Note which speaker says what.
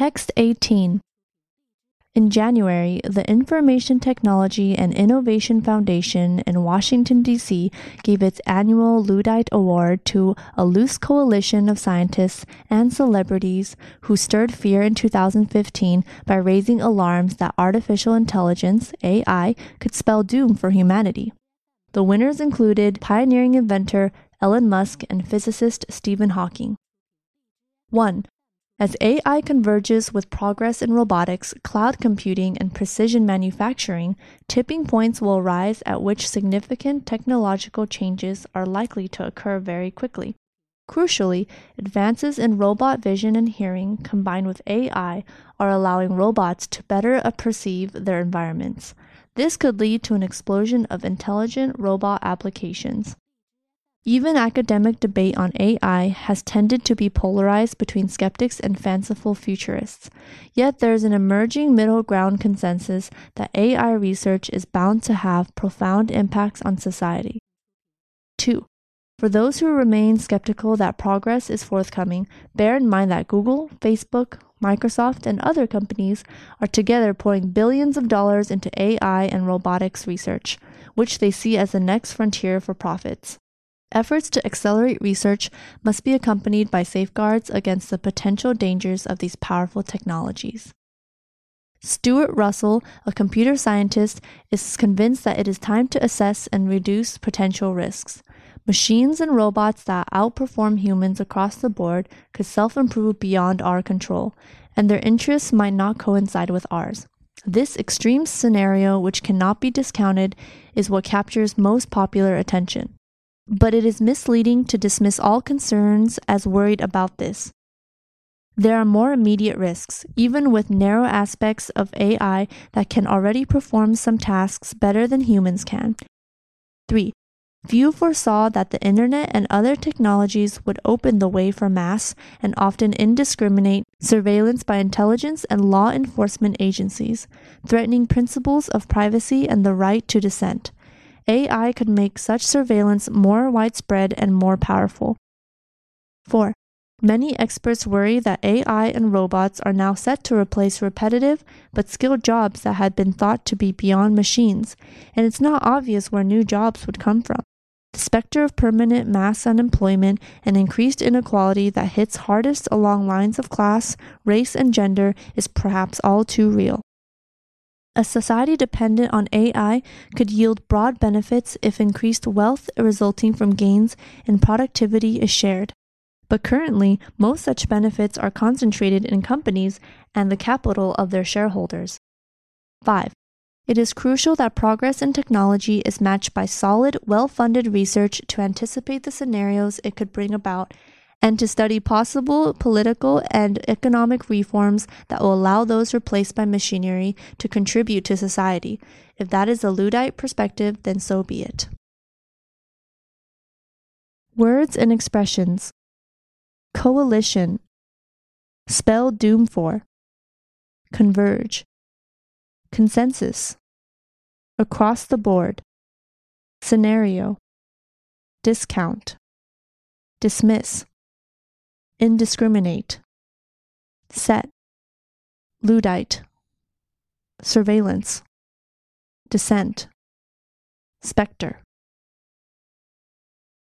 Speaker 1: Text 18. In January, the Information Technology and Innovation Foundation in Washington, D.C. gave its annual Luddite Award to a loose coalition of scientists and celebrities who stirred fear in 2015 by raising alarms that artificial intelligence, AI, could spell doom for humanity. The winners included pioneering inventor Elon Musk and physicist Stephen Hawking. 1. As AI converges with progress in robotics, cloud computing, and precision manufacturing, tipping points will arise at which significant technological changes are likely to occur very quickly. Crucially, advances in robot vision and hearing combined with AI are allowing robots to better perceive their environments. This could lead to an explosion of intelligent robot applications. Even academic debate on AI has tended to be polarized between skeptics and fanciful futurists. Yet there is an emerging middle ground consensus that AI research is bound to have profound impacts on society. 2. For those who remain skeptical that progress is forthcoming, bear in mind that Google, Facebook, Microsoft, and other companies are together pouring billions of dollars into AI and robotics research, which they see as the next frontier for profits. Efforts to accelerate research must be accompanied by safeguards against the potential dangers of these powerful technologies. Stuart Russell, a computer scientist, is convinced that it is time to assess and reduce potential risks. Machines and robots that outperform humans across the board could self improve beyond our control, and their interests might not coincide with ours. This extreme scenario, which cannot be discounted, is what captures most popular attention but it is misleading to dismiss all concerns as worried about this. There are more immediate risks, even with narrow aspects of AI that can already perform some tasks better than humans can. 3. Few foresaw that the internet and other technologies would open the way for mass and often indiscriminate surveillance by intelligence and law enforcement agencies, threatening principles of privacy and the right to dissent. AI could make such surveillance more widespread and more powerful. 4. Many experts worry that AI and robots are now set to replace repetitive but skilled jobs that had been thought to be beyond machines, and it's not obvious where new jobs would come from. The specter of permanent mass unemployment and increased inequality that hits hardest along lines of class, race, and gender is perhaps all too real. A society dependent on AI could yield broad benefits if increased wealth resulting from gains in productivity is shared. But currently, most such benefits are concentrated in companies and the capital of their shareholders. 5. It is crucial that progress in technology is matched by solid, well funded research to anticipate the scenarios it could bring about and to study possible political and economic reforms that will allow those replaced by machinery to contribute to society. If that is a Luddite perspective, then so be it. Words and expressions. Coalition, spell doom for, converge, consensus, across the board, scenario, discount, dismiss indiscriminate, set, Luddite, surveillance, dissent, specter.